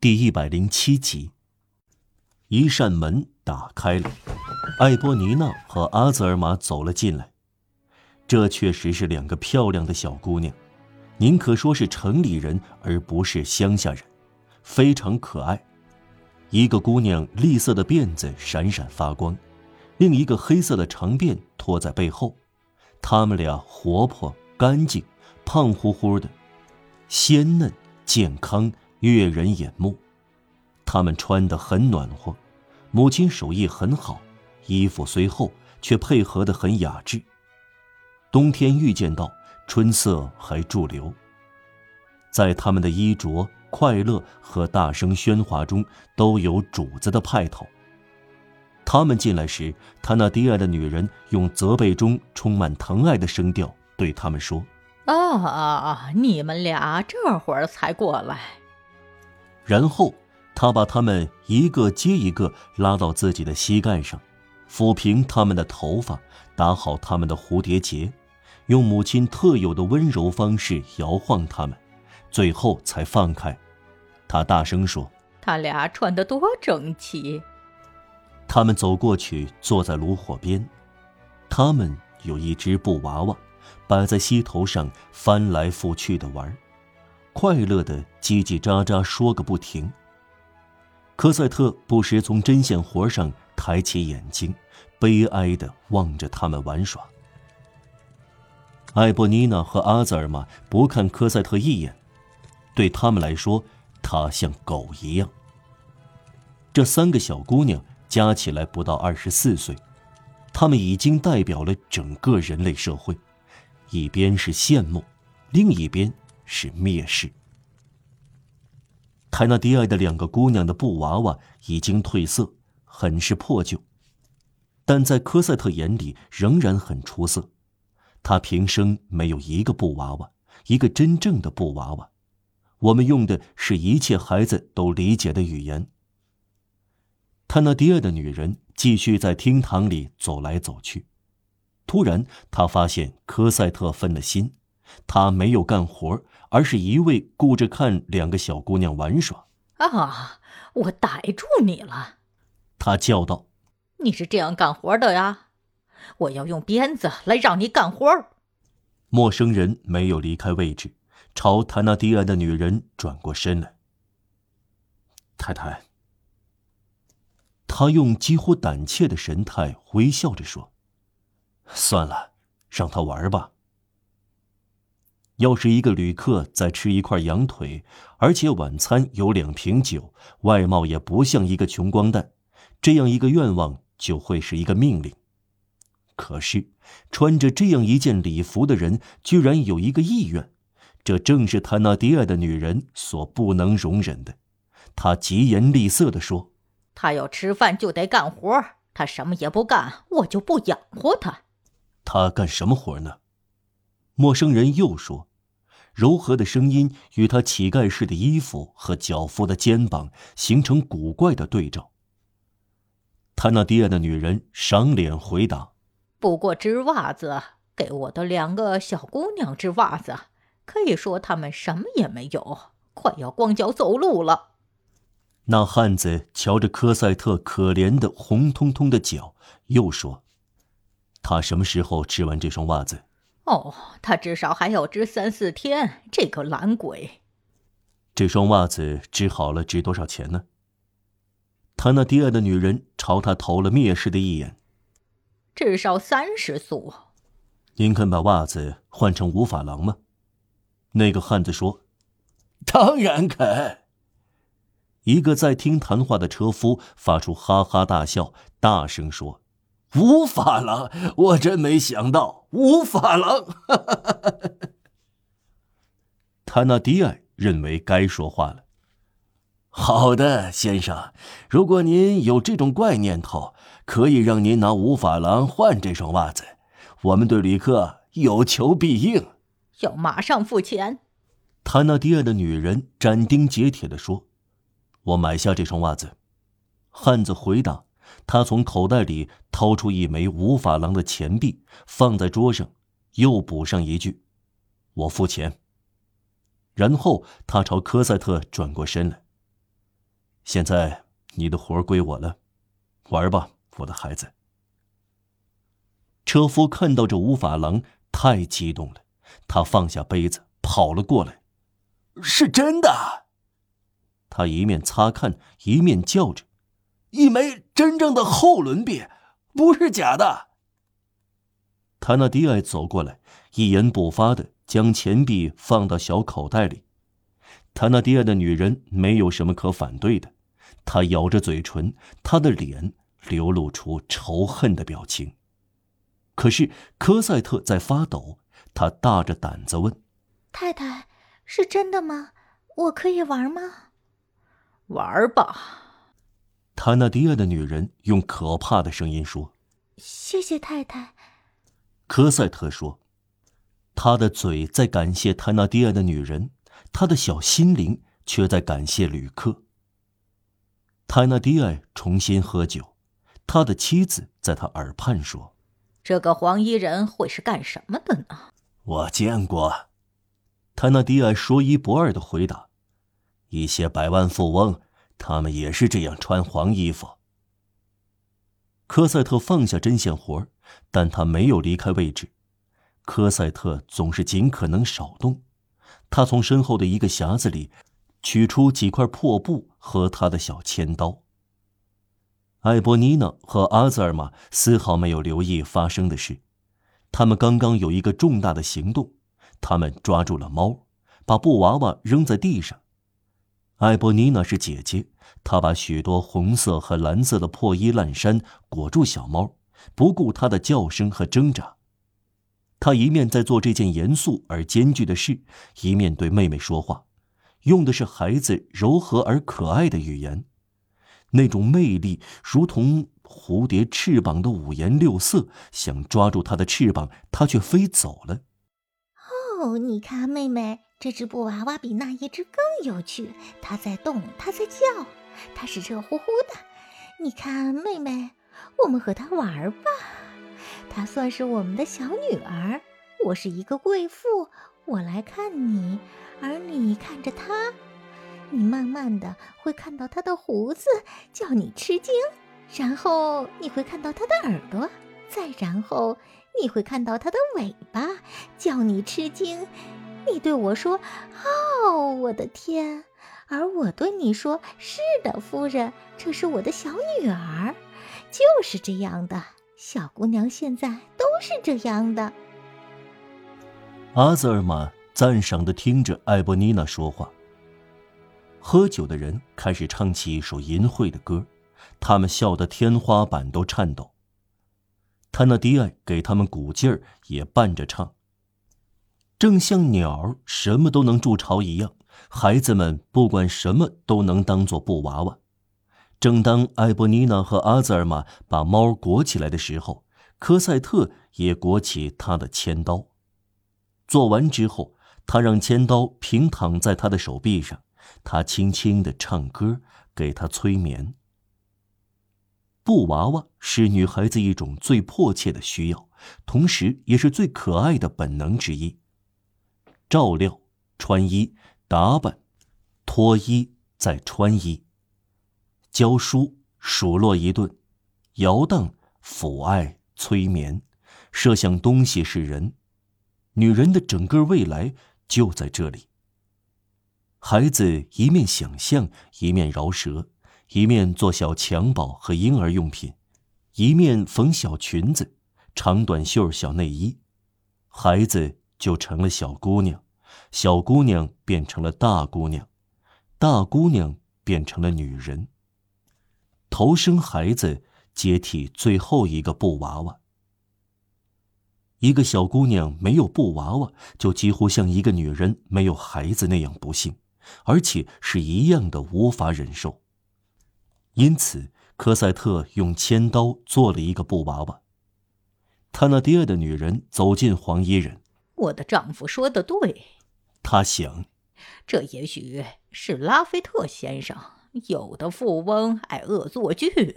第一百零七集。一扇门打开了，艾波尼娜和阿泽尔玛走了进来。这确实是两个漂亮的小姑娘，宁可说是城里人，而不是乡下人，非常可爱。一个姑娘栗色的辫子闪闪发光，另一个黑色的长辫拖在背后。她们俩活泼干净，胖乎乎的，鲜嫩健康。悦人眼目，他们穿得很暖和，母亲手艺很好，衣服虽厚，却配合得很雅致。冬天预见到，春色还驻留。在他们的衣着、快乐和大声喧哗中，都有主子的派头。他们进来时，他那低矮的女人用责备中充满疼爱的声调对他们说：“啊，你们俩这会儿才过来。”然后，他把他们一个接一个拉到自己的膝盖上，抚平他们的头发，打好他们的蝴蝶结，用母亲特有的温柔方式摇晃他们，最后才放开。他大声说：“他俩穿得多整齐。”他们走过去，坐在炉火边。他们有一只布娃娃，摆在膝头上，翻来覆去的玩。快乐的叽叽喳喳说个不停。科赛特不时从针线活上抬起眼睛，悲哀的望着他们玩耍。艾波尼娜和阿泽尔玛不看科赛特一眼，对他们来说，他像狗一样。这三个小姑娘加起来不到二十四岁，她们已经代表了整个人类社会，一边是羡慕，另一边。是蔑视。泰纳迪埃的两个姑娘的布娃娃已经褪色，很是破旧，但在科赛特眼里仍然很出色。他平生没有一个布娃娃，一个真正的布娃娃。我们用的是一切孩子都理解的语言。泰纳迪埃的女人继续在厅堂里走来走去，突然，她发现科赛特分了心，他没有干活。而是一味顾着看两个小姑娘玩耍。啊！我逮住你了！他叫道：“你是这样干活的呀？我要用鞭子来让你干活。”陌生人没有离开位置，朝谭纳迪安的女人转过身来。太太，他用几乎胆怯的神态微笑着说：“算了，让他玩吧。”要是一个旅客再吃一块羊腿，而且晚餐有两瓶酒，外貌也不像一个穷光蛋，这样一个愿望就会是一个命令。可是，穿着这样一件礼服的人居然有一个意愿，这正是他那低矮的女人所不能容忍的。他疾言厉色地说：“他要吃饭就得干活，他什么也不干，我就不养活他。”他干什么活呢？陌生人又说。柔和的声音与他乞丐式的衣服和脚夫的肩膀形成古怪的对照。他那低矮的女人赏脸回答：“不过织袜子，给我的两个小姑娘织袜子。可以说她们什么也没有，快要光脚走路了。”那汉子瞧着科赛特可怜的红彤彤的脚，又说：“他什么时候织完这双袜子？”哦，他至少还要织三四天。这个懒鬼！这双袜子织好了值多少钱呢？他那低矮的女人朝他投了蔑视的一眼。至少三十素。您肯把袜子换成五法郎吗？那个汉子说：“当然肯。”一个在听谈话的车夫发出哈哈大笑，大声说。五法郎，我真没想到五法郎。他那迪埃认为该说话了。好的，先生，如果您有这种怪念头，可以让您拿五法郎换这双袜子。我们对旅客有求必应，要马上付钱。他那迪埃的女人斩钉截铁地说：“我买下这双袜子。”汉子回答。他从口袋里掏出一枚五法郎的钱币，放在桌上，又补上一句：“我付钱。”然后他朝科赛特转过身来。现在你的活归我了，玩吧，我的孩子。车夫看到这五法郎，太激动了，他放下杯子，跑了过来。是真的。他一面擦看，一面叫着：“一枚真正的后轮币，不是假的。”塔纳迪埃走过来，一言不发的将钱币放到小口袋里。塔纳迪埃的女人没有什么可反对的，她咬着嘴唇，她的脸流露出仇恨的表情。可是科赛特在发抖，他大着胆子问：“太太，是真的吗？我可以玩吗？”“玩吧。”塔纳迪亚的女人用可怕的声音说。“谢谢太太。”科赛特说。他的嘴在感谢塔纳迪亚的女人，他的小心灵却在感谢旅客。泰纳迪亚重新喝酒，他的妻子在他耳畔说。这个黄衣人会是干什么的呢？我见过，泰纳迪埃说一不二的回答。一些百万富翁，他们也是这样穿黄衣服。科赛特放下针线活但他没有离开位置。科赛特总是尽可能少动。他从身后的一个匣子里取出几块破布和他的小铅刀。艾波尼娜和阿兹尔玛丝毫没有留意发生的事，他们刚刚有一个重大的行动，他们抓住了猫，把布娃娃扔在地上。艾波尼娜是姐姐，她把许多红色和蓝色的破衣烂衫裹住小猫，不顾它的叫声和挣扎。她一面在做这件严肃而艰巨的事，一面对妹妹说话，用的是孩子柔和而可爱的语言。那种魅力，如同蝴蝶翅膀的五颜六色，想抓住它的翅膀，它却飞走了。哦，你看，妹妹，这只布娃娃比那一只更有趣。它在动，它在叫，它是热乎乎的。你看，妹妹，我们和它玩吧。它算是我们的小女儿。我是一个贵妇，我来看你，而你看着它。你慢慢的会看到它的胡子，叫你吃惊；然后你会看到它的耳朵，再然后你会看到它的尾巴，叫你吃惊。你对我说：“哦，我的天！”而我对你说：“是的，夫人，这是我的小女儿。”就是这样的，小姑娘现在都是这样的。阿泽尔玛赞赏的听着艾波妮娜说话。喝酒的人开始唱起一首淫秽的歌，他们笑得天花板都颤抖。他那迪埃给他们鼓劲儿，也伴着唱。正像鸟儿什么都能筑巢一样，孩子们不管什么都能当做布娃娃。正当艾波尼娜和阿兹尔玛把猫裹起来的时候，科赛特也裹起他的千刀。做完之后，他让千刀平躺在他的手臂上。他轻轻的唱歌，给他催眠。布娃娃是女孩子一种最迫切的需要，同时也是最可爱的本能之一。照料、穿衣、打扮、脱衣再穿衣、教书、数落一顿、摇荡、抚爱、催眠、设想东西是人，女人的整个未来就在这里。孩子一面想象，一面饶舌，一面做小襁褓和婴儿用品，一面缝小裙子、长短袖、小内衣，孩子就成了小姑娘，小姑娘变成了大姑娘，大姑娘变成了女人。头生孩子，接替最后一个布娃娃。一个小姑娘没有布娃娃，就几乎像一个女人没有孩子那样不幸。而且是一样的无法忍受。因此，科赛特用铅刀做了一个布娃娃。他那第二的女人走进黄衣人。我的丈夫说的对，他想，这也许是拉菲特先生。有的富翁爱恶作剧。